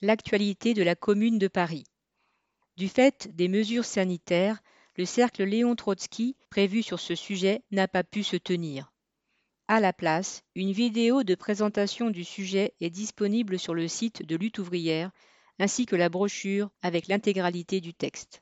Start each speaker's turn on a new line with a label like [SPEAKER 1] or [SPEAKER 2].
[SPEAKER 1] l'actualité de la Commune de Paris. Du fait des mesures sanitaires, le cercle Léon Trotsky prévu sur ce sujet n'a pas pu se tenir. À la place, une vidéo de présentation du sujet est disponible sur le site de Lutte ouvrière ainsi que la brochure avec l'intégralité du texte.